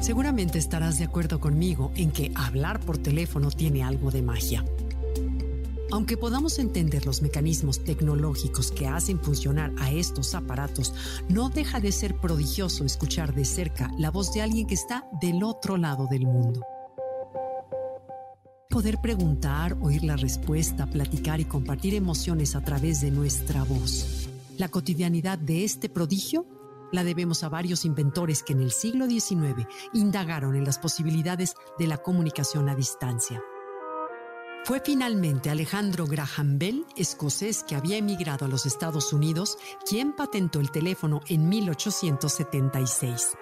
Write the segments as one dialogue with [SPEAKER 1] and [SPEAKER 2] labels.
[SPEAKER 1] Seguramente estarás de acuerdo conmigo en que hablar por teléfono tiene algo de magia. Aunque podamos entender los mecanismos tecnológicos que hacen funcionar a estos aparatos, no deja de ser prodigioso escuchar de cerca la voz de alguien que está del otro lado del mundo. Poder preguntar, oír la respuesta, platicar y compartir emociones a través de nuestra voz. La cotidianidad de este prodigio la debemos a varios inventores que en el siglo XIX indagaron en las posibilidades de la comunicación a distancia. Fue finalmente Alejandro Graham Bell, escocés que había emigrado a los Estados Unidos, quien patentó el teléfono en 1876.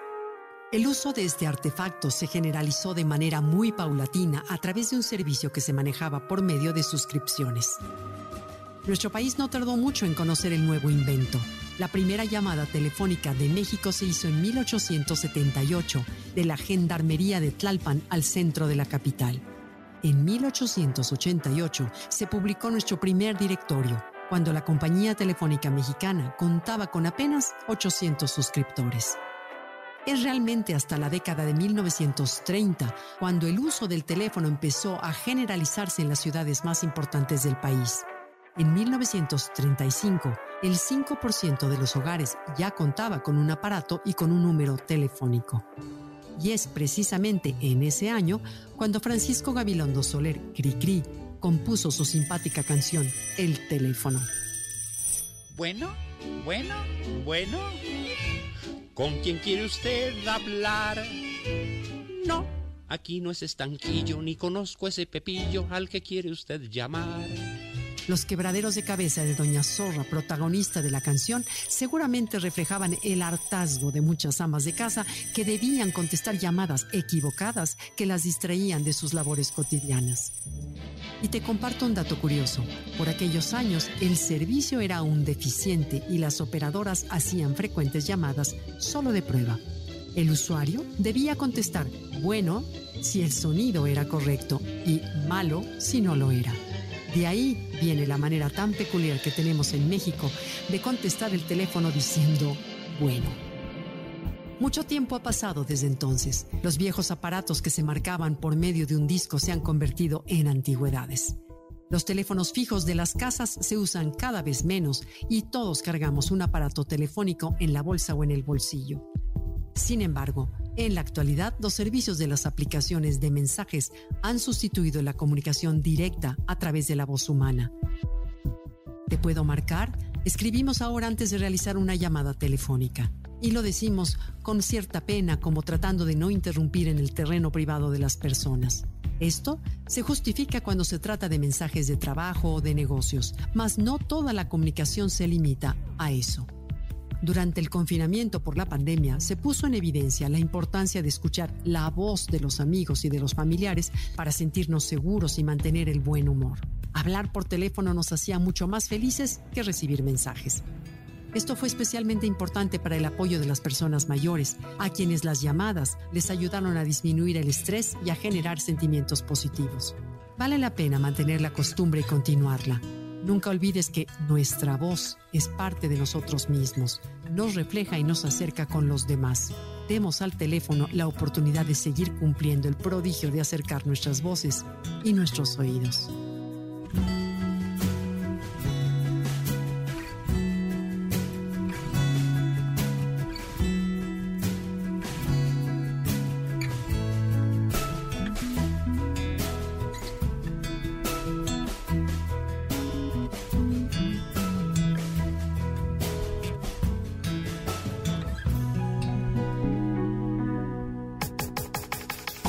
[SPEAKER 1] El uso de este artefacto se generalizó de manera muy paulatina a través de un servicio que se manejaba por medio de suscripciones. Nuestro país no tardó mucho en conocer el nuevo invento. La primera llamada telefónica de México se hizo en 1878 de la Gendarmería de Tlalpan al centro de la capital. En 1888 se publicó nuestro primer directorio, cuando la compañía telefónica mexicana contaba con apenas 800 suscriptores. Es realmente hasta la década de 1930 cuando el uso del teléfono empezó a generalizarse en las ciudades más importantes del país. En 1935, el 5% de los hogares ya contaba con un aparato y con un número telefónico. Y es precisamente en ese año cuando Francisco Gabilondo Soler Cricri compuso su simpática canción El teléfono.
[SPEAKER 2] Bueno, bueno, bueno. ¿Con quién quiere usted hablar? No, aquí no es estanquillo, ni conozco ese pepillo al que quiere usted llamar.
[SPEAKER 1] Los quebraderos de cabeza de Doña Zorra, protagonista de la canción, seguramente reflejaban el hartazgo de muchas amas de casa que debían contestar llamadas equivocadas que las distraían de sus labores cotidianas. Y te comparto un dato curioso. Por aquellos años, el servicio era aún deficiente y las operadoras hacían frecuentes llamadas solo de prueba. El usuario debía contestar bueno si el sonido era correcto y malo si no lo era. De ahí viene la manera tan peculiar que tenemos en México de contestar el teléfono diciendo, bueno. Mucho tiempo ha pasado desde entonces. Los viejos aparatos que se marcaban por medio de un disco se han convertido en antigüedades. Los teléfonos fijos de las casas se usan cada vez menos y todos cargamos un aparato telefónico en la bolsa o en el bolsillo. Sin embargo, en la actualidad, los servicios de las aplicaciones de mensajes han sustituido la comunicación directa a través de la voz humana. ¿Te puedo marcar? Escribimos ahora antes de realizar una llamada telefónica. Y lo decimos con cierta pena como tratando de no interrumpir en el terreno privado de las personas. Esto se justifica cuando se trata de mensajes de trabajo o de negocios, mas no toda la comunicación se limita a eso. Durante el confinamiento por la pandemia se puso en evidencia la importancia de escuchar la voz de los amigos y de los familiares para sentirnos seguros y mantener el buen humor. Hablar por teléfono nos hacía mucho más felices que recibir mensajes. Esto fue especialmente importante para el apoyo de las personas mayores, a quienes las llamadas les ayudaron a disminuir el estrés y a generar sentimientos positivos. Vale la pena mantener la costumbre y continuarla. Nunca olvides que nuestra voz es parte de nosotros mismos, nos refleja y nos acerca con los demás. Demos al teléfono la oportunidad de seguir cumpliendo el prodigio de acercar nuestras voces y nuestros oídos.